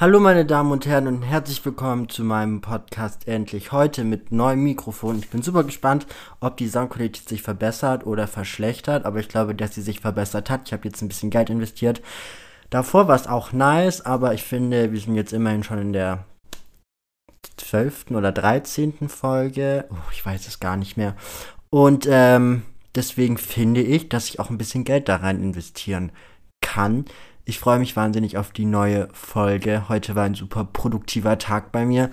Hallo meine Damen und Herren und herzlich willkommen zu meinem Podcast endlich heute mit neuem Mikrofon. Ich bin super gespannt, ob die Soundqualität sich verbessert oder verschlechtert, aber ich glaube, dass sie sich verbessert hat. Ich habe jetzt ein bisschen Geld investiert. Davor war es auch nice, aber ich finde, wir sind jetzt immerhin schon in der zwölften oder dreizehnten Folge. Oh, ich weiß es gar nicht mehr. Und ähm, deswegen finde ich, dass ich auch ein bisschen Geld da rein investieren kann. Ich freue mich wahnsinnig auf die neue Folge. Heute war ein super produktiver Tag bei mir.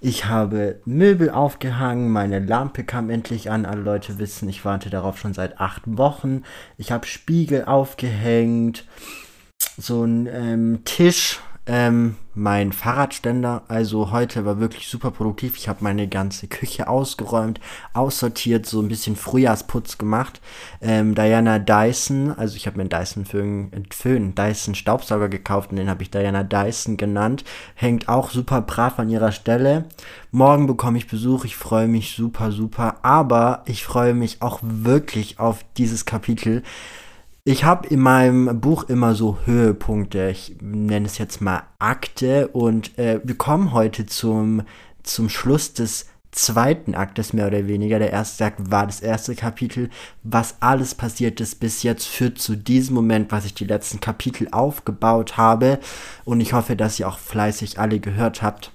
Ich habe Möbel aufgehangen, meine Lampe kam endlich an. Alle Leute wissen, ich warte darauf schon seit acht Wochen. Ich habe Spiegel aufgehängt, so ein ähm, Tisch ähm, mein Fahrradständer. Also heute war wirklich super produktiv. Ich habe meine ganze Küche ausgeräumt, aussortiert, so ein bisschen Frühjahrsputz gemacht. Ähm, Diana Dyson, also ich habe mir einen Dyson Föhn, Föhn, Dyson Staubsauger gekauft und den habe ich Diana Dyson genannt. Hängt auch super brav an ihrer Stelle. Morgen bekomme ich Besuch. Ich freue mich super, super. Aber ich freue mich auch wirklich auf dieses Kapitel ich habe in meinem Buch immer so Höhepunkte. Ich nenne es jetzt mal Akte. Und äh, wir kommen heute zum, zum Schluss des zweiten Aktes mehr oder weniger. Der erste Akt war das erste Kapitel. Was alles passiert ist bis jetzt führt zu diesem Moment, was ich die letzten Kapitel aufgebaut habe. Und ich hoffe, dass ihr auch fleißig alle gehört habt.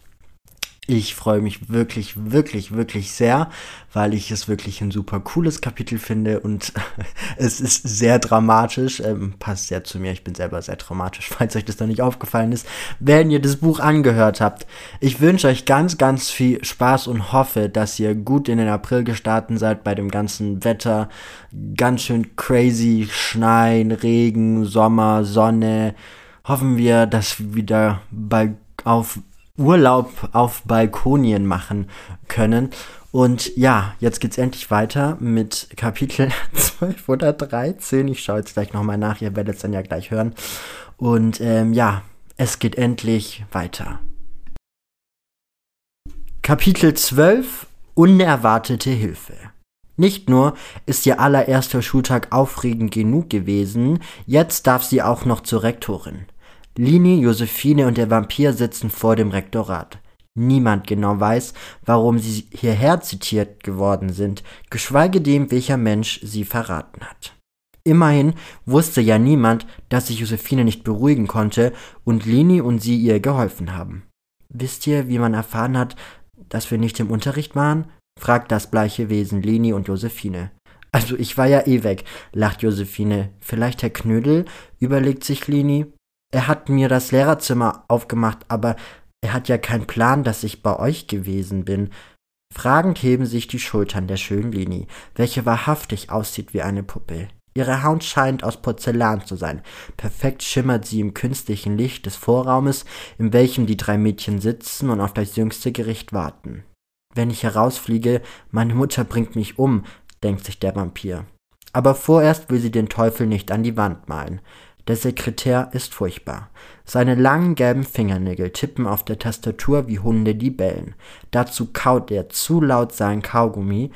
Ich freue mich wirklich, wirklich, wirklich sehr, weil ich es wirklich ein super cooles Kapitel finde und es ist sehr dramatisch. Ähm, passt sehr zu mir. Ich bin selber sehr dramatisch, falls euch das noch nicht aufgefallen ist, wenn ihr das Buch angehört habt. Ich wünsche euch ganz, ganz viel Spaß und hoffe, dass ihr gut in den April gestartet seid bei dem ganzen Wetter. Ganz schön crazy, Schneien, Regen, Sommer, Sonne. Hoffen wir, dass wir wieder bald auf Urlaub auf Balkonien machen können. Und ja, jetzt geht's endlich weiter mit Kapitel 12 oder 13. Ich schaue jetzt gleich nochmal nach, ihr werdet es dann ja gleich hören. Und ähm, ja, es geht endlich weiter. Kapitel 12 Unerwartete Hilfe. Nicht nur ist ihr allererster Schultag aufregend genug gewesen, jetzt darf sie auch noch zur Rektorin. Lini, Josephine und der Vampir sitzen vor dem Rektorat. Niemand genau weiß, warum sie hierher zitiert geworden sind, geschweige dem, welcher Mensch sie verraten hat. Immerhin wusste ja niemand, dass sich Josephine nicht beruhigen konnte und Lini und sie ihr geholfen haben. Wisst ihr, wie man erfahren hat, dass wir nicht im Unterricht waren? fragt das bleiche Wesen Lini und Josephine. Also ich war ja eh weg, lacht Josephine. Vielleicht Herr Knödel, überlegt sich Lini er hat mir das Lehrerzimmer aufgemacht, aber er hat ja keinen Plan, dass ich bei euch gewesen bin. Fragend heben sich die Schultern der schönen Lini, welche wahrhaftig aussieht wie eine Puppe. Ihre Haut scheint aus Porzellan zu sein. Perfekt schimmert sie im künstlichen Licht des Vorraumes, in welchem die drei Mädchen sitzen und auf das jüngste Gericht warten. Wenn ich herausfliege, meine Mutter bringt mich um, denkt sich der Vampir. Aber vorerst will sie den Teufel nicht an die Wand malen. Der Sekretär ist furchtbar. Seine langen gelben Fingernägel tippen auf der Tastatur wie Hunde, die bellen. Dazu kaut er zu laut sein Kaugummi.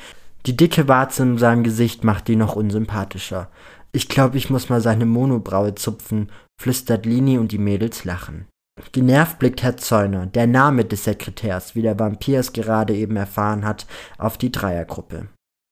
Die dicke Warze in seinem Gesicht macht ihn noch unsympathischer. Ich glaube, ich muss mal seine Monobraue zupfen, flüstert Lini und die Mädels lachen. Genervt blickt Herr Zäuner, der Name des Sekretärs, wie der Vampir es gerade eben erfahren hat, auf die Dreiergruppe.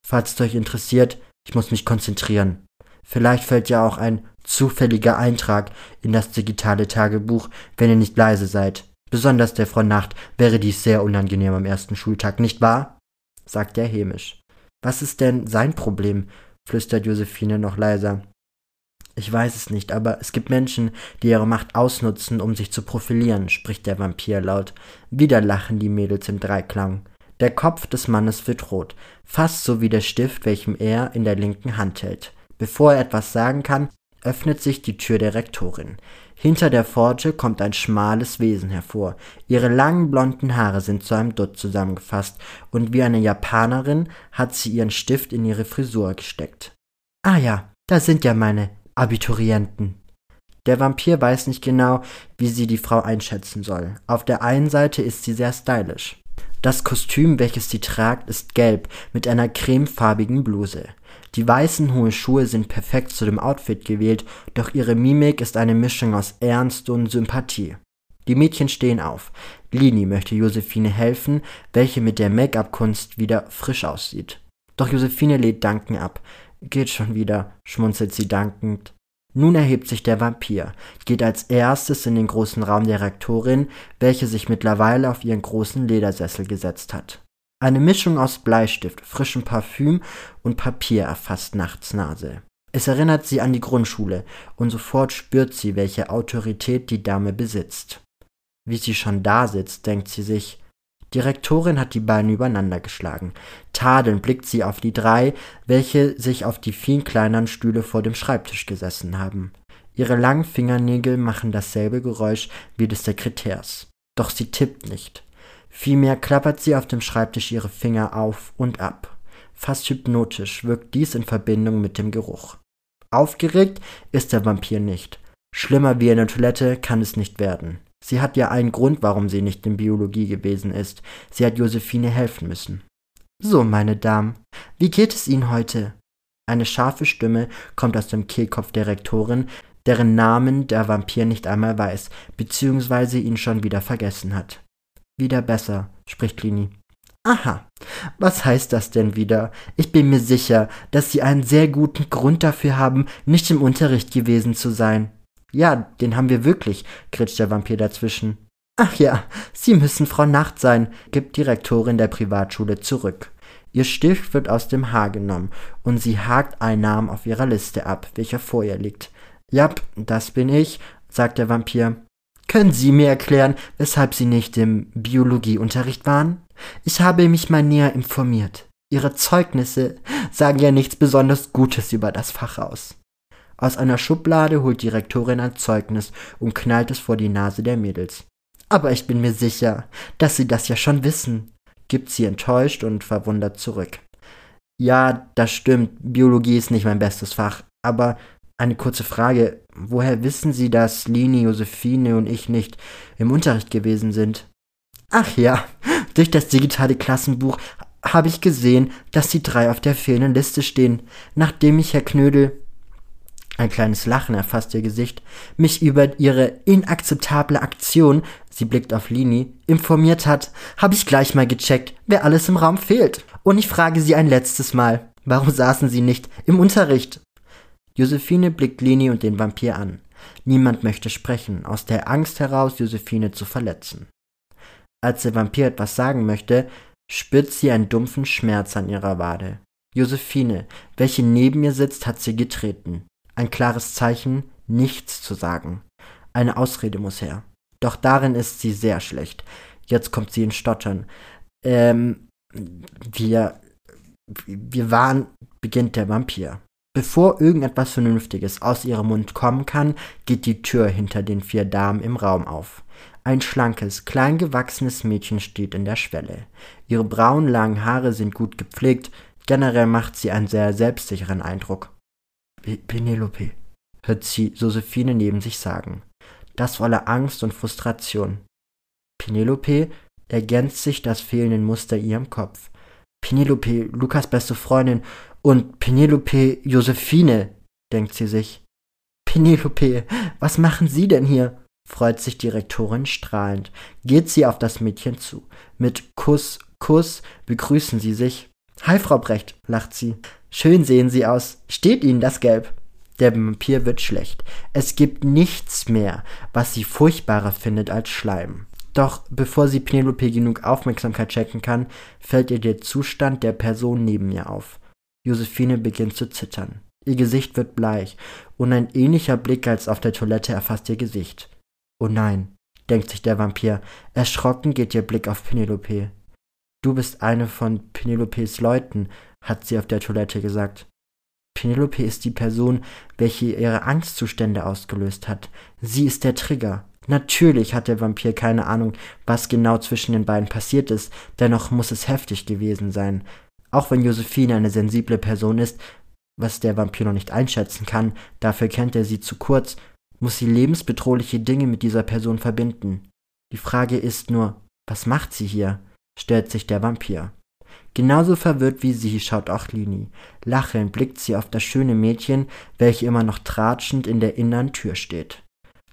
Falls es euch interessiert, ich muss mich konzentrieren. Vielleicht fällt ja auch ein zufälliger Eintrag in das digitale Tagebuch, wenn ihr nicht leise seid. Besonders der Frau Nacht wäre dies sehr unangenehm am ersten Schultag, nicht wahr? sagt er hämisch. Was ist denn sein Problem? flüstert Josephine noch leiser. Ich weiß es nicht, aber es gibt Menschen, die ihre Macht ausnutzen, um sich zu profilieren, spricht der Vampir laut. Wieder lachen die Mädels im Dreiklang. Der Kopf des Mannes wird rot, fast so wie der Stift, welchen er in der linken Hand hält. Bevor er etwas sagen kann, öffnet sich die Tür der Rektorin. Hinter der Pforte kommt ein schmales Wesen hervor. Ihre langen blonden Haare sind zu einem Dutt zusammengefasst und wie eine Japanerin hat sie ihren Stift in ihre Frisur gesteckt. Ah ja, da sind ja meine Abiturienten. Der Vampir weiß nicht genau, wie sie die Frau einschätzen soll. Auf der einen Seite ist sie sehr stylisch. Das Kostüm, welches sie tragt, ist gelb mit einer cremefarbigen Bluse. Die weißen hohen Schuhe sind perfekt zu dem Outfit gewählt, doch ihre Mimik ist eine Mischung aus Ernst und Sympathie. Die Mädchen stehen auf. Lini möchte Josephine helfen, welche mit der Make-up-Kunst wieder frisch aussieht. Doch Josephine lädt Danken ab. Geht schon wieder, schmunzelt sie dankend. Nun erhebt sich der Vampir, geht als erstes in den großen Raum der Rektorin, welche sich mittlerweile auf ihren großen Ledersessel gesetzt hat. Eine Mischung aus Bleistift, frischem Parfüm und Papier erfasst Nachts Nase. Es erinnert sie an die Grundschule, und sofort spürt sie, welche Autorität die Dame besitzt. Wie sie schon da sitzt, denkt sie sich, die Rektorin hat die Beine übereinander geschlagen. Tadelnd blickt sie auf die drei, welche sich auf die vielen kleineren Stühle vor dem Schreibtisch gesessen haben. Ihre langen Fingernägel machen dasselbe Geräusch wie des Sekretärs. Doch sie tippt nicht. Vielmehr klappert sie auf dem Schreibtisch ihre Finger auf und ab. Fast hypnotisch wirkt dies in Verbindung mit dem Geruch. Aufgeregt ist der Vampir nicht. Schlimmer wie eine Toilette kann es nicht werden. Sie hat ja einen Grund, warum sie nicht in Biologie gewesen ist. Sie hat Josephine helfen müssen. So, meine Damen, wie geht es Ihnen heute? Eine scharfe Stimme kommt aus dem Kehlkopf der Rektorin, deren Namen der Vampir nicht einmal weiß, beziehungsweise ihn schon wieder vergessen hat. Wieder besser, spricht Lini. Aha, was heißt das denn wieder? Ich bin mir sicher, dass Sie einen sehr guten Grund dafür haben, nicht im Unterricht gewesen zu sein. Ja, den haben wir wirklich, kritscht der Vampir dazwischen. Ach ja, Sie müssen Frau Nacht sein, gibt die Rektorin der Privatschule zurück. Ihr Stift wird aus dem Haar genommen und sie hakt einen Namen auf ihrer Liste ab, welcher vor ihr liegt. Jap, das bin ich, sagt der Vampir. Können Sie mir erklären, weshalb Sie nicht im Biologieunterricht waren? Ich habe mich mal näher informiert. Ihre Zeugnisse sagen ja nichts besonders Gutes über das Fach aus. Aus einer Schublade holt die Rektorin ein Zeugnis und knallt es vor die Nase der Mädels. Aber ich bin mir sicher, dass sie das ja schon wissen, gibt sie enttäuscht und verwundert zurück. Ja, das stimmt, Biologie ist nicht mein bestes Fach, aber eine kurze Frage, woher wissen Sie, dass Lini, Josephine und ich nicht im Unterricht gewesen sind? Ach ja, durch das digitale Klassenbuch habe ich gesehen, dass die drei auf der fehlenden Liste stehen, nachdem ich Herr Knödel ein kleines Lachen erfasst ihr Gesicht, mich über ihre inakzeptable Aktion, sie blickt auf Lini, informiert hat, habe ich gleich mal gecheckt, wer alles im Raum fehlt. Und ich frage sie ein letztes Mal, warum saßen sie nicht im Unterricht? Josephine blickt Lini und den Vampir an. Niemand möchte sprechen, aus der Angst heraus, Josephine zu verletzen. Als der Vampir etwas sagen möchte, spürt sie einen dumpfen Schmerz an ihrer Wade. Josephine, welche neben ihr sitzt, hat sie getreten. Ein klares Zeichen, nichts zu sagen. Eine Ausrede muss her. Doch darin ist sie sehr schlecht. Jetzt kommt sie in Stottern. Ähm, wir, wir waren, beginnt der Vampir. Bevor irgendetwas Vernünftiges aus ihrem Mund kommen kann, geht die Tür hinter den vier Damen im Raum auf. Ein schlankes, klein gewachsenes Mädchen steht in der Schwelle. Ihre braunen langen Haare sind gut gepflegt, generell macht sie einen sehr selbstsicheren Eindruck. Penelope, hört sie Josephine neben sich sagen. Das voller Angst und Frustration. Penelope ergänzt sich das fehlende Muster ihrem Kopf. Penelope, Lukas beste Freundin und Penelope Josephine, denkt sie sich. Penelope, was machen Sie denn hier? freut sich die Rektorin strahlend, geht sie auf das Mädchen zu. Mit Kuss, Kuss begrüßen sie sich. Hi, Frau Brecht, lacht sie. Schön sehen Sie aus. Steht Ihnen das Gelb? Der Vampir wird schlecht. Es gibt nichts mehr, was sie furchtbarer findet als Schleim. Doch bevor sie Penelope genug Aufmerksamkeit checken kann, fällt ihr der Zustand der Person neben ihr auf. Josephine beginnt zu zittern. Ihr Gesicht wird bleich und ein ähnlicher Blick als auf der Toilette erfasst ihr Gesicht. Oh nein, denkt sich der Vampir. Erschrocken geht ihr Blick auf Penelope. Du bist eine von Penelopes Leuten, hat sie auf der Toilette gesagt. Penelope ist die Person, welche ihre Angstzustände ausgelöst hat. Sie ist der Trigger. Natürlich hat der Vampir keine Ahnung, was genau zwischen den beiden passiert ist, dennoch muss es heftig gewesen sein. Auch wenn Josephine eine sensible Person ist, was der Vampir noch nicht einschätzen kann, dafür kennt er sie zu kurz, muss sie lebensbedrohliche Dinge mit dieser Person verbinden. Die Frage ist nur, was macht sie hier? stellt sich der Vampir. Genauso verwirrt wie sie schaut auch Lini. Lachend blickt sie auf das schöne Mädchen, welche immer noch tratschend in der inneren Tür steht.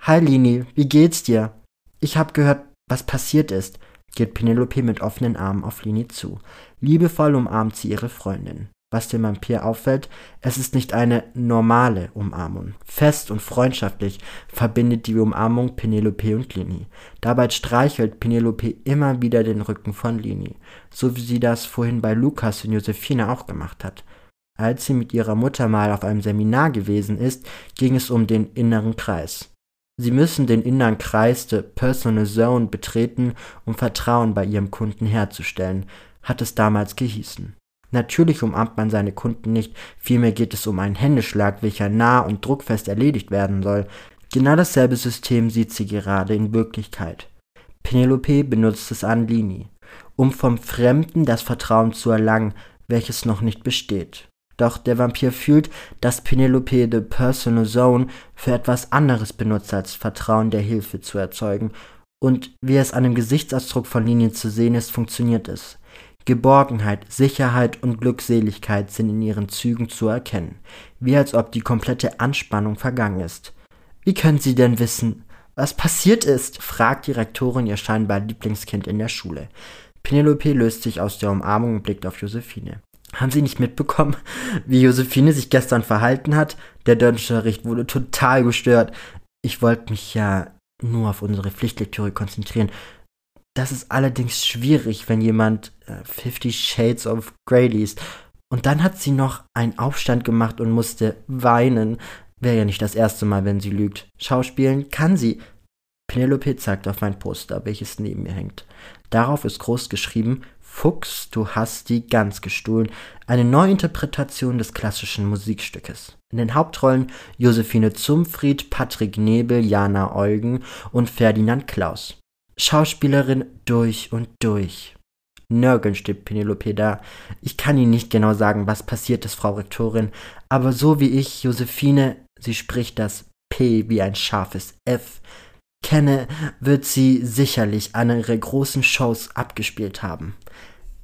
Hi Lini, wie geht's dir? Ich habe gehört, was passiert ist, geht Penelope mit offenen Armen auf Lini zu. Liebevoll umarmt sie ihre Freundin. Was dem Vampir auffällt, es ist nicht eine normale Umarmung. Fest und freundschaftlich verbindet die Umarmung Penelope und Lini. Dabei streichelt Penelope immer wieder den Rücken von Lini, so wie sie das vorhin bei Lukas und Josephine auch gemacht hat. Als sie mit ihrer Mutter mal auf einem Seminar gewesen ist, ging es um den inneren Kreis. Sie müssen den inneren Kreis der Personal Zone betreten, um Vertrauen bei ihrem Kunden herzustellen, hat es damals gehießen. Natürlich umarmt man seine Kunden nicht, vielmehr geht es um einen Händeschlag, welcher nah und druckfest erledigt werden soll. Genau dasselbe System sieht sie gerade in Wirklichkeit. Penelope benutzt es an Lini, um vom Fremden das Vertrauen zu erlangen, welches noch nicht besteht. Doch der Vampir fühlt, dass Penelope the Personal Zone für etwas anderes benutzt, als Vertrauen der Hilfe zu erzeugen. Und wie es an dem Gesichtsausdruck von Linien zu sehen ist, funktioniert es. Geborgenheit, Sicherheit und Glückseligkeit sind in ihren Zügen zu erkennen, wie als ob die komplette Anspannung vergangen ist. Wie können Sie denn wissen, was passiert ist? fragt die Rektorin ihr scheinbar Lieblingskind in der Schule. Penelope löst sich aus der Umarmung und blickt auf Josephine. Haben Sie nicht mitbekommen, wie Josephine sich gestern verhalten hat? Der Deutschunterricht wurde total gestört. Ich wollte mich ja nur auf unsere Pflichtlektüre konzentrieren das ist allerdings schwierig, wenn jemand äh, Fifty Shades of Grey liest. Und dann hat sie noch einen Aufstand gemacht und musste weinen. Wäre ja nicht das erste Mal, wenn sie lügt. Schauspielen kann sie. Penelope zeigt auf mein Poster, welches neben mir hängt. Darauf ist groß geschrieben, Fuchs, du hast die Gans gestohlen. Eine Neuinterpretation des klassischen Musikstückes. In den Hauptrollen Josephine Zumfried, Patrick Nebel, Jana Eugen und Ferdinand Klaus. Schauspielerin durch und durch. Nörgelnd steht Penelope da. Ich kann Ihnen nicht genau sagen, was passiert ist, Frau Rektorin, aber so wie ich Josephine, sie spricht das P wie ein scharfes F, kenne, wird sie sicherlich eine ihrer großen Shows abgespielt haben.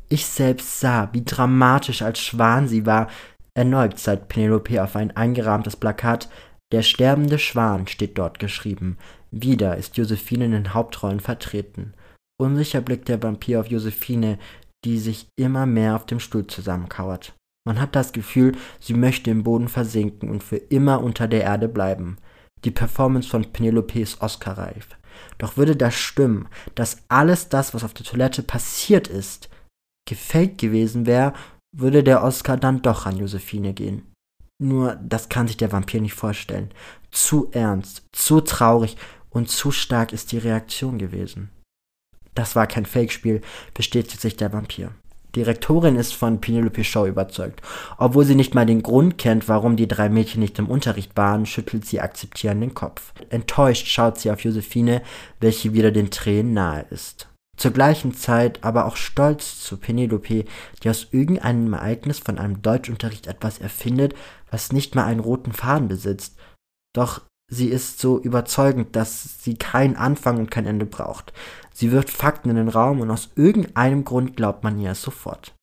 Ich selbst sah, wie dramatisch als Schwan sie war. Erneut zeigt Penelope auf ein eingerahmtes Plakat. Der sterbende Schwan steht dort geschrieben. Wieder ist Josephine in den Hauptrollen vertreten. Unsicher blickt der Vampir auf Josephine, die sich immer mehr auf dem Stuhl zusammenkauert. Man hat das Gefühl, sie möchte im Boden versinken und für immer unter der Erde bleiben. Die Performance von Penelope ist Oscar-reif. Doch würde das stimmen, dass alles das, was auf der Toilette passiert ist, gefaked gewesen wäre, würde der Oscar dann doch an Josephine gehen. Nur das kann sich der Vampir nicht vorstellen. Zu ernst, zu traurig und zu stark ist die Reaktion gewesen. Das war kein Fake-Spiel, bestätigt sich der Vampir. Die Rektorin ist von Penelope Shaw überzeugt. Obwohl sie nicht mal den Grund kennt, warum die drei Mädchen nicht im Unterricht waren, schüttelt sie akzeptierend den Kopf. Enttäuscht schaut sie auf Josephine, welche wieder den Tränen nahe ist. Zur gleichen Zeit aber auch stolz zu Penelope, die aus irgendeinem Ereignis von einem Deutschunterricht etwas erfindet, was nicht mal einen roten Faden besitzt. Doch Sie ist so überzeugend, dass sie keinen Anfang und kein Ende braucht. Sie wirft Fakten in den Raum und aus irgendeinem Grund glaubt man ihr es sofort.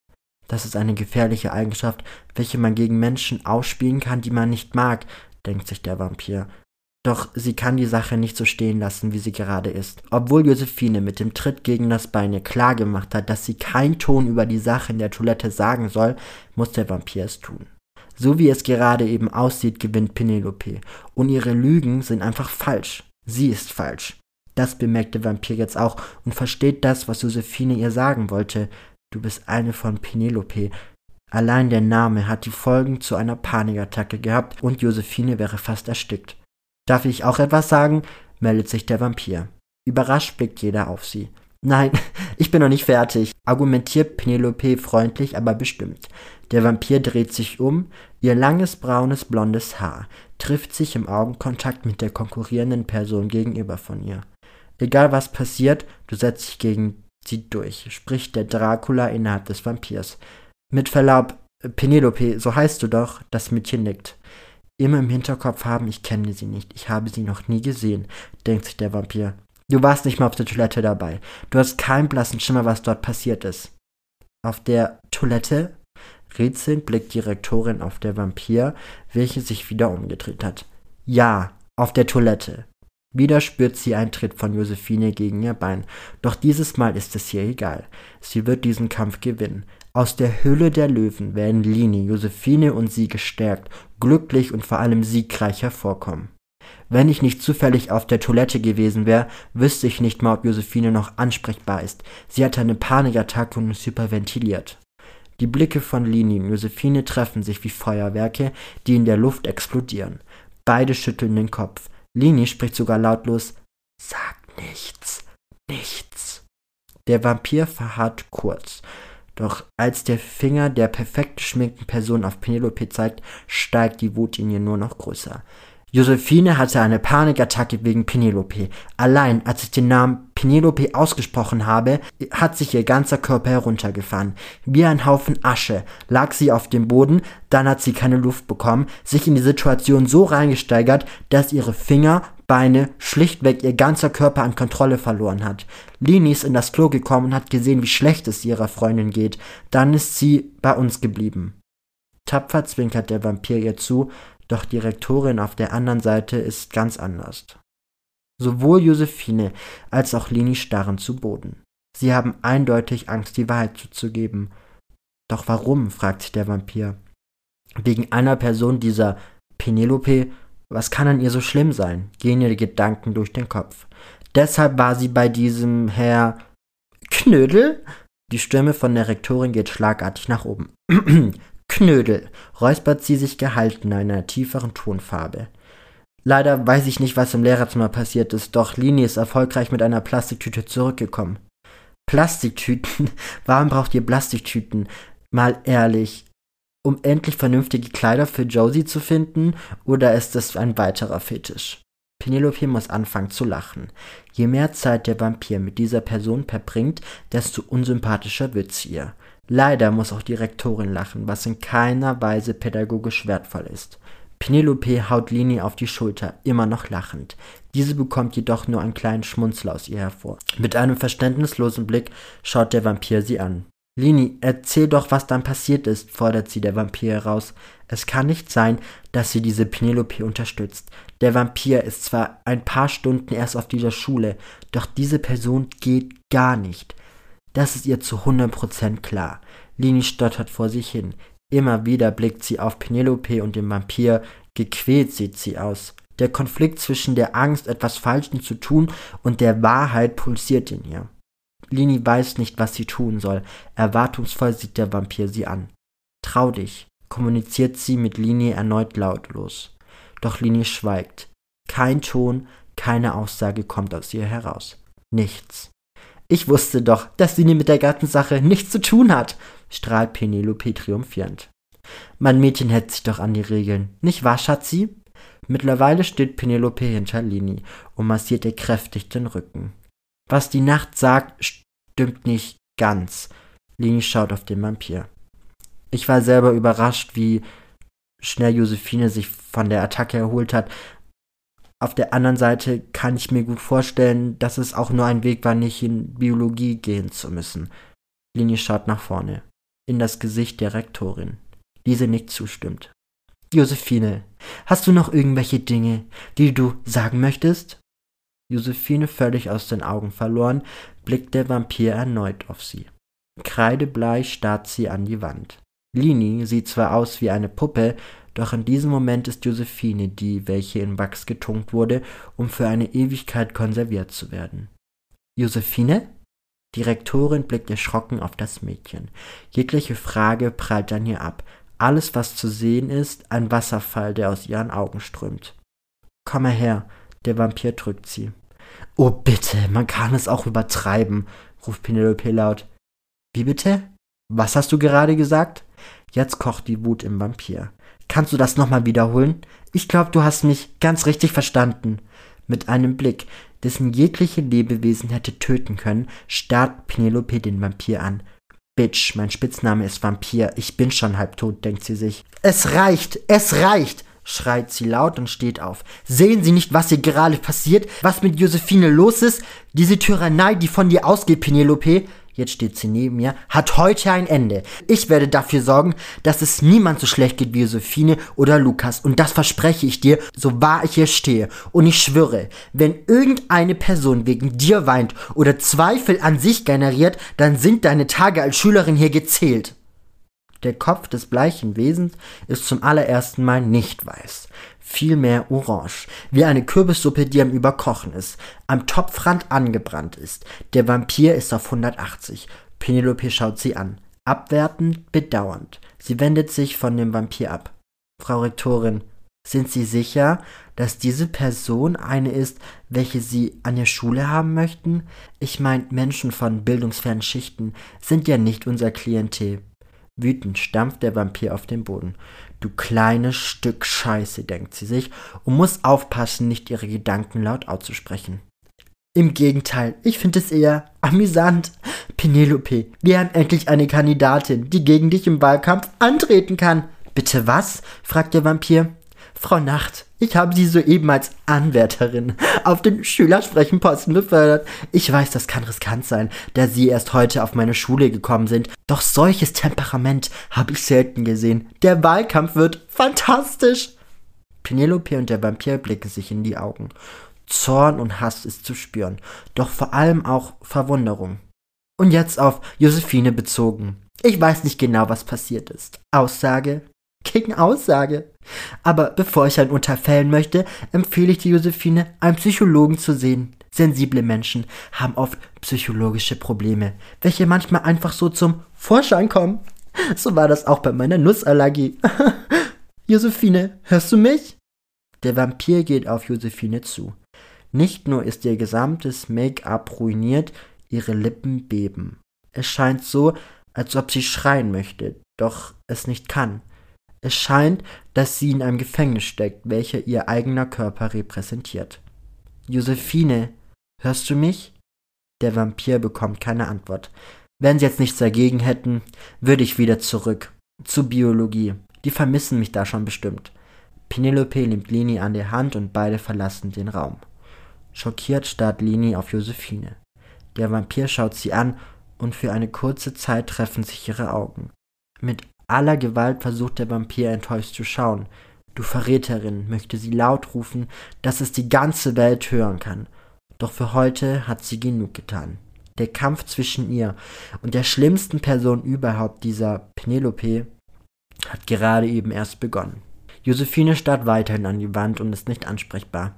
Das ist eine gefährliche Eigenschaft, welche man gegen Menschen ausspielen kann, die man nicht mag, denkt sich der Vampir. Doch sie kann die Sache nicht so stehen lassen, wie sie gerade ist. Obwohl Josephine mit dem Tritt gegen das Bein ihr klargemacht hat, dass sie keinen Ton über die Sache in der Toilette sagen soll, muss der Vampir es tun. So wie es gerade eben aussieht, gewinnt Penelope. Und ihre Lügen sind einfach falsch. Sie ist falsch. Das bemerkt der Vampir jetzt auch und versteht das, was Josephine ihr sagen wollte. Du bist eine von Penelope. Allein der Name hat die Folgen zu einer Panikattacke gehabt und Josephine wäre fast erstickt. Darf ich auch etwas sagen? meldet sich der Vampir. Überrascht blickt jeder auf sie. Nein, ich bin noch nicht fertig, argumentiert Penelope freundlich, aber bestimmt. Der Vampir dreht sich um, ihr langes braunes blondes Haar trifft sich im Augenkontakt mit der konkurrierenden Person gegenüber von ihr. Egal was passiert, du setzt dich gegen sie durch, spricht der Dracula innerhalb des Vampirs. Mit Verlaub, Penelope, so heißt du doch, das Mädchen nickt. Immer im Hinterkopf haben, ich kenne sie nicht, ich habe sie noch nie gesehen, denkt sich der Vampir. Du warst nicht mal auf der Toilette dabei. Du hast keinen blassen Schimmer, was dort passiert ist. Auf der Toilette? Rätselnd blickt die Rektorin auf der Vampir, welche sich wieder umgedreht hat. Ja, auf der Toilette. Wieder spürt sie einen Tritt von Josephine gegen ihr Bein, doch dieses Mal ist es ihr egal. Sie wird diesen Kampf gewinnen. Aus der Höhle der Löwen werden Lini, Josephine und sie gestärkt, glücklich und vor allem siegreich hervorkommen. Wenn ich nicht zufällig auf der Toilette gewesen wäre, wüsste ich nicht mal, ob Josephine noch ansprechbar ist. Sie hatte eine Panikattacke und ist hyperventiliert. Die Blicke von Lini und Josephine treffen sich wie Feuerwerke, die in der Luft explodieren. Beide schütteln den Kopf. Lini spricht sogar lautlos Sag nichts, nichts. Der Vampir verharrt kurz. Doch als der Finger der perfekt geschminkten Person auf Penelope zeigt, steigt die Wut in ihr nur noch größer. Josephine hatte eine Panikattacke wegen Penelope. Allein als ich den Namen Penelope ausgesprochen habe, hat sich ihr ganzer Körper heruntergefahren. Wie ein Haufen Asche lag sie auf dem Boden, dann hat sie keine Luft bekommen, sich in die Situation so reingesteigert, dass ihre Finger, Beine, schlichtweg ihr ganzer Körper an Kontrolle verloren hat. Lini ist in das Klo gekommen und hat gesehen, wie schlecht es ihrer Freundin geht. Dann ist sie bei uns geblieben. Tapfer zwinkert der Vampir ihr zu, doch die Rektorin auf der anderen Seite ist ganz anders. Sowohl Josephine als auch Lini starren zu Boden. Sie haben eindeutig Angst, die Wahrheit zuzugeben. Doch warum? fragt der Vampir. Wegen einer Person dieser Penelope, was kann an ihr so schlimm sein? gehen ihr die Gedanken durch den Kopf. Deshalb war sie bei diesem Herr Knödel? Die Stimme von der Rektorin geht schlagartig nach oben. Knödel, räuspert sie sich gehalten in einer tieferen Tonfarbe. Leider weiß ich nicht, was im Lehrerzimmer passiert ist, doch Lini ist erfolgreich mit einer Plastiktüte zurückgekommen. Plastiktüten? Warum braucht ihr Plastiktüten? Mal ehrlich. Um endlich vernünftige Kleider für Josie zu finden, oder ist es ein weiterer Fetisch? Penelope muss anfangen zu lachen. Je mehr Zeit der Vampir mit dieser Person verbringt, desto unsympathischer wird sie ihr. Leider muss auch die Rektorin lachen, was in keiner Weise pädagogisch wertvoll ist. Penelope haut Lini auf die Schulter, immer noch lachend. Diese bekommt jedoch nur einen kleinen Schmunzel aus ihr hervor. Mit einem verständnislosen Blick schaut der Vampir sie an. Lini, erzähl doch, was dann passiert ist, fordert sie der Vampir heraus. Es kann nicht sein, dass sie diese Penelope unterstützt. Der Vampir ist zwar ein paar Stunden erst auf dieser Schule, doch diese Person geht gar nicht. Das ist ihr zu 100% klar. Lini stottert vor sich hin. Immer wieder blickt sie auf Penelope und den Vampir. Gequält sieht sie aus. Der Konflikt zwischen der Angst, etwas Falsches zu tun, und der Wahrheit pulsiert in ihr. Lini weiß nicht, was sie tun soll. Erwartungsvoll sieht der Vampir sie an. Trau dich, kommuniziert sie mit Lini erneut lautlos. Doch Lini schweigt. Kein Ton, keine Aussage kommt aus ihr heraus. Nichts. Ich wusste doch, dass Sini mit der ganzen Sache nichts zu tun hat, strahlt Penelope triumphierend. Mein Mädchen hält sich doch an die Regeln, nicht wahr, Schatzi? Mittlerweile steht Penelope hinter Lini und massiert ihr kräftig den Rücken. Was die Nacht sagt, stimmt nicht ganz. Lini schaut auf den Vampir. Ich war selber überrascht, wie schnell Josephine sich von der Attacke erholt hat, auf der anderen Seite kann ich mir gut vorstellen, dass es auch nur ein Weg war, nicht in Biologie gehen zu müssen. Linie schaut nach vorne, in das Gesicht der Rektorin. Diese nicht zustimmt. Josephine, hast du noch irgendwelche Dinge, die du sagen möchtest? Josephine völlig aus den Augen verloren, blickt der Vampir erneut auf sie. Kreidebleich starrt sie an die Wand. Lini sieht zwar aus wie eine Puppe, doch in diesem Moment ist Josephine die, welche in Wachs getunkt wurde, um für eine Ewigkeit konserviert zu werden. Josephine? Die Rektorin blickt erschrocken auf das Mädchen. Jegliche Frage prallt an ihr ab. Alles, was zu sehen ist, ein Wasserfall, der aus ihren Augen strömt. Komm her, der Vampir drückt sie. Oh bitte, man kann es auch übertreiben, ruft Penelope laut. Wie bitte? Was hast du gerade gesagt? Jetzt kocht die Wut im Vampir. Kannst du das nochmal wiederholen? Ich glaube, du hast mich ganz richtig verstanden. Mit einem Blick, dessen jegliche Lebewesen hätte töten können, starrt Penelope den Vampir an. Bitch, mein Spitzname ist Vampir, ich bin schon halb tot, denkt sie sich. Es reicht, es reicht, schreit sie laut und steht auf. Sehen Sie nicht, was hier gerade passiert, was mit Josephine los ist? Diese Tyrannei, die von dir ausgeht, Penelope? Jetzt steht sie neben mir, hat heute ein Ende. Ich werde dafür sorgen, dass es niemand so schlecht geht wie Josephine oder Lukas. Und das verspreche ich dir, so wahr ich hier stehe. Und ich schwöre, wenn irgendeine Person wegen dir weint oder Zweifel an sich generiert, dann sind deine Tage als Schülerin hier gezählt. Der Kopf des bleichen Wesens ist zum allerersten Mal nicht weiß vielmehr orange, wie eine Kürbissuppe, die am Überkochen ist, am Topfrand angebrannt ist. Der Vampir ist auf 180. Penelope schaut sie an, abwertend, bedauernd. Sie wendet sich von dem Vampir ab. Frau Rektorin, sind Sie sicher, dass diese Person eine ist, welche Sie an der Schule haben möchten? Ich meine, Menschen von bildungsfernen Schichten sind ja nicht unser Klientel. Wütend stampft der Vampir auf den Boden. Du kleines Stück Scheiße, denkt sie sich und muss aufpassen, nicht ihre Gedanken laut auszusprechen. Im Gegenteil, ich finde es eher amüsant. Penelope, wir haben endlich eine Kandidatin, die gegen dich im Wahlkampf antreten kann. Bitte was? fragt der Vampir. Frau Nacht, ich habe Sie soeben als Anwärterin auf den Schülersprechenposten befördert. Ich weiß, das kann riskant sein, da Sie erst heute auf meine Schule gekommen sind. Doch solches Temperament habe ich selten gesehen. Der Wahlkampf wird fantastisch. Penelope und der Vampir blicken sich in die Augen. Zorn und Hass ist zu spüren, doch vor allem auch Verwunderung. Und jetzt auf Josephine bezogen. Ich weiß nicht genau, was passiert ist. Aussage gegen Aussage. Aber bevor ich ein Urteil fällen möchte, empfehle ich die Josephine, einen Psychologen zu sehen. Sensible Menschen haben oft psychologische Probleme, welche manchmal einfach so zum Vorschein kommen. So war das auch bei meiner Nussallergie. Josephine, hörst du mich? Der Vampir geht auf Josephine zu. Nicht nur ist ihr gesamtes Make-up ruiniert, ihre Lippen beben. Es scheint so, als ob sie schreien möchte, doch es nicht kann. Es scheint, dass sie in einem Gefängnis steckt, welcher ihr eigener Körper repräsentiert. Josephine, hörst du mich? Der Vampir bekommt keine Antwort. Wenn sie jetzt nichts dagegen hätten, würde ich wieder zurück. Zur Biologie. Die vermissen mich da schon bestimmt. Penelope nimmt Lini an der Hand und beide verlassen den Raum. Schockiert starrt Lini auf Josephine. Der Vampir schaut sie an und für eine kurze Zeit treffen sich ihre Augen. Mit aller Gewalt versucht der Vampir enttäuscht zu schauen. Du Verräterin, möchte sie laut rufen, dass es die ganze Welt hören kann. Doch für heute hat sie genug getan. Der Kampf zwischen ihr und der schlimmsten Person überhaupt, dieser Penelope, hat gerade eben erst begonnen. Josephine starrt weiterhin an die Wand und ist nicht ansprechbar.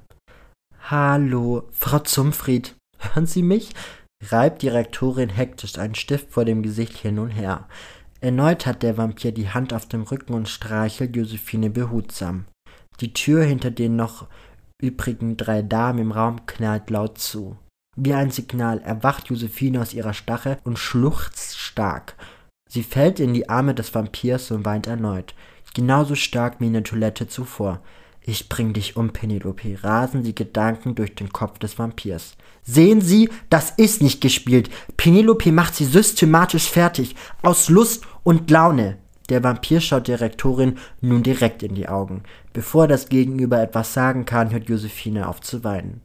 Hallo, Frau Zumfried, hören Sie mich? reibt die Rektorin hektisch einen Stift vor dem Gesicht hin und her. Erneut hat der Vampir die Hand auf dem Rücken und streichelt Josephine behutsam. Die Tür hinter den noch übrigen drei Damen im Raum knallt laut zu. Wie ein Signal erwacht Josephine aus ihrer Stache und schluchzt stark. Sie fällt in die Arme des Vampirs und weint erneut, genauso stark wie in der Toilette zuvor. Ich bring dich um, Penelope, rasen die Gedanken durch den Kopf des Vampirs. Sehen Sie, das ist nicht gespielt. Penelope macht sie systematisch fertig, aus Lust und Laune. Der Vampir schaut der Rektorin nun direkt in die Augen. Bevor das Gegenüber etwas sagen kann, hört Josephine auf zu weinen.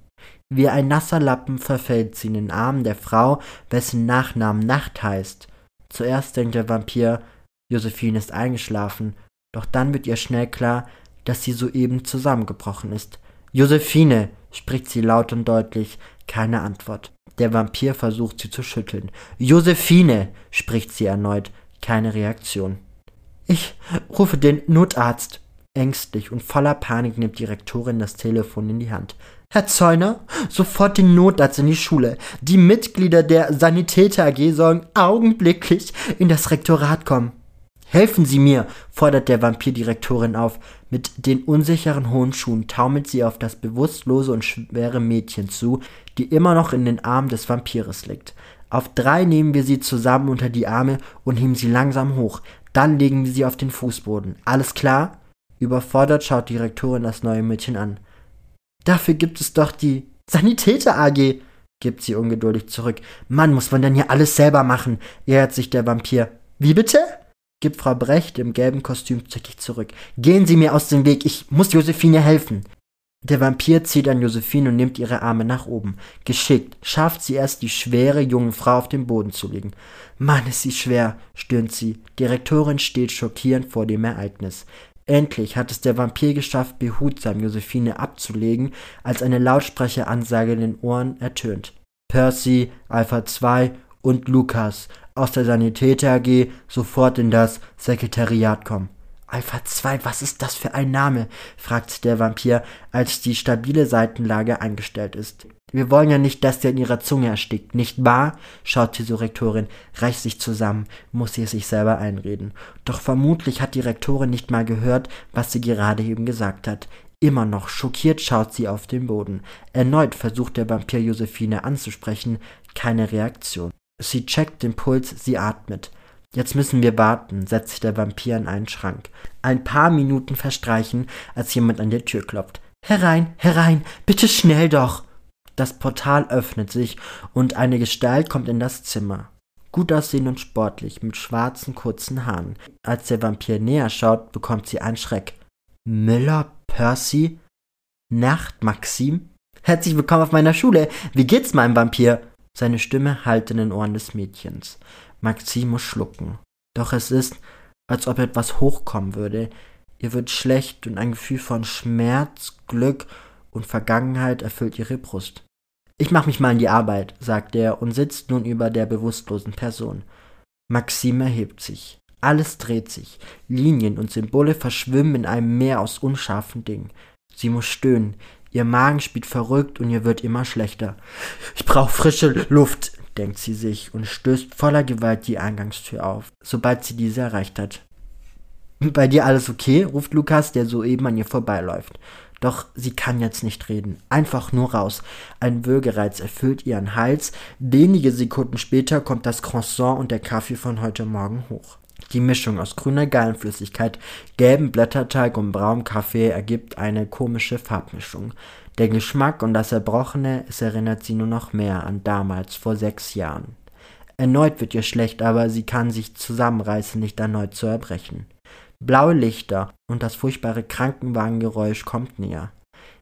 Wie ein nasser Lappen verfällt sie in den Armen der Frau, wessen Nachnamen Nacht heißt. Zuerst denkt der Vampir, Josephine ist eingeschlafen, doch dann wird ihr schnell klar, dass sie soeben zusammengebrochen ist. Josephine, spricht sie laut und deutlich, keine Antwort. Der Vampir versucht sie zu schütteln. Josephine, spricht sie erneut, keine Reaktion. Ich rufe den Notarzt. Ängstlich und voller Panik nimmt die Rektorin das Telefon in die Hand. Herr Zeuner, sofort den Notarzt in die Schule. Die Mitglieder der Sanitäter AG sollen augenblicklich in das Rektorat kommen. Helfen Sie mir, fordert der Vampirdirektorin auf. Mit den unsicheren hohen Schuhen taumelt sie auf das bewusstlose und schwere Mädchen zu, die immer noch in den Armen des Vampires liegt. Auf drei nehmen wir sie zusammen unter die Arme und heben sie langsam hoch. Dann legen wir sie auf den Fußboden. Alles klar? Überfordert schaut die Direktorin das neue Mädchen an. Dafür gibt es doch die Sanitäter AG, gibt sie ungeduldig zurück. Mann, muss man denn hier alles selber machen, ärgert sich der Vampir. Wie bitte? Gibt Frau Brecht im gelben Kostüm zickig zurück. Gehen Sie mir aus dem Weg, ich muss Josephine helfen. Der Vampir zieht an Josephine und nimmt ihre Arme nach oben. Geschickt schafft sie es, die schwere junge Frau auf den Boden zu legen. Mann, ist sie schwer, stöhnt sie. Die Rektorin steht schockierend vor dem Ereignis. Endlich hat es der Vampir geschafft, behutsam Josephine abzulegen, als eine Lautsprecheransage in den Ohren ertönt. Percy, Alpha 2 und Lukas aus der Sanitäter AG sofort in das Sekretariat kommen. Alpha 2, was ist das für ein Name? fragt der Vampir, als die stabile Seitenlage eingestellt ist. Wir wollen ja nicht, dass der in ihrer Zunge erstickt, nicht wahr? schaut die Rektorin, reißt sich zusammen, muss sie es sich selber einreden. Doch vermutlich hat die Rektorin nicht mal gehört, was sie gerade eben gesagt hat. Immer noch schockiert schaut sie auf den Boden. Erneut versucht der Vampir Josephine anzusprechen, keine Reaktion. Sie checkt den Puls, sie atmet. Jetzt müssen wir warten, setzt sich der Vampir in einen Schrank. Ein paar Minuten verstreichen, als jemand an der Tür klopft. Herein, herein, bitte schnell doch. Das Portal öffnet sich und eine Gestalt kommt in das Zimmer. Gut aussehend und sportlich, mit schwarzen kurzen Haaren. Als der Vampir näher schaut, bekommt sie einen Schreck. Müller, Percy? Nacht, Maxim? Herzlich willkommen auf meiner Schule. Wie geht's meinem Vampir? Seine Stimme hallt in den Ohren des Mädchens. Maxim muss schlucken. Doch es ist, als ob etwas hochkommen würde. Ihr wird schlecht und ein Gefühl von Schmerz, Glück und Vergangenheit erfüllt ihre Brust. Ich mach mich mal in die Arbeit, sagt er und sitzt nun über der bewusstlosen Person. Maxim erhebt sich. Alles dreht sich. Linien und Symbole verschwimmen in einem Meer aus unscharfen Dingen. Sie muss stöhnen. Ihr Magen spielt verrückt und ihr wird immer schlechter. Ich brauche frische Luft, denkt sie sich und stößt voller Gewalt die Eingangstür auf, sobald sie diese erreicht hat. Bei dir alles okay? ruft Lukas, der soeben an ihr vorbeiläuft. Doch sie kann jetzt nicht reden. Einfach nur raus. Ein Würgereiz erfüllt ihren Hals. Wenige Sekunden später kommt das Croissant und der Kaffee von heute Morgen hoch. Die Mischung aus grüner Gallenflüssigkeit, gelbem Blätterteig und braunem Kaffee ergibt eine komische Farbmischung. Der Geschmack und das Erbrochene, es erinnert sie nur noch mehr an damals, vor sechs Jahren. Erneut wird ihr schlecht, aber sie kann sich zusammenreißen, nicht erneut zu erbrechen. Blaue Lichter und das furchtbare Krankenwagengeräusch kommt näher.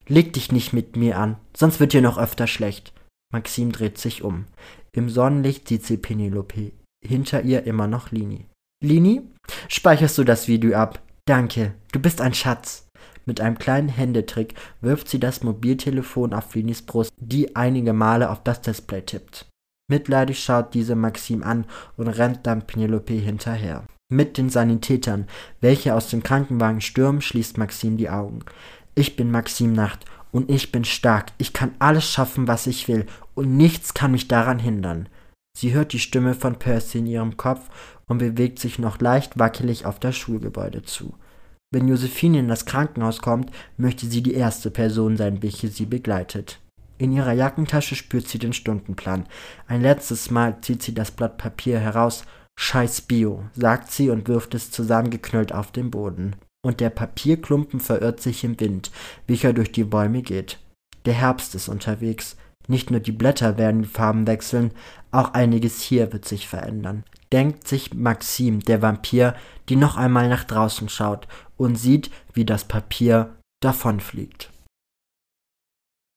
Leg dich nicht mit mir an, sonst wird dir noch öfter schlecht. Maxim dreht sich um. Im Sonnenlicht sieht sie Penelope. Hinter ihr immer noch Lini. Lini, speicherst du das Video ab? Danke, du bist ein Schatz. Mit einem kleinen Händetrick wirft sie das Mobiltelefon auf Linis Brust, die einige Male auf das Display tippt. Mitleidig schaut diese Maxim an und rennt dann Penelope hinterher. Mit den Sanitätern, welche aus dem Krankenwagen stürmen, schließt Maxim die Augen. Ich bin Maxim Nacht und ich bin stark. Ich kann alles schaffen, was ich will und nichts kann mich daran hindern. Sie hört die Stimme von Percy in ihrem Kopf und bewegt sich noch leicht wackelig auf das Schulgebäude zu. Wenn Josephine in das Krankenhaus kommt, möchte sie die erste Person sein, welche sie begleitet. In ihrer Jackentasche spürt sie den Stundenplan. Ein letztes Mal zieht sie das Blatt Papier heraus. Scheiß Bio, sagt sie und wirft es zusammengeknüllt auf den Boden. Und der Papierklumpen verirrt sich im Wind, welcher durch die Bäume geht. Der Herbst ist unterwegs. Nicht nur die Blätter werden die Farben wechseln, auch einiges hier wird sich verändern denkt sich Maxim, der Vampir, die noch einmal nach draußen schaut und sieht, wie das Papier davonfliegt.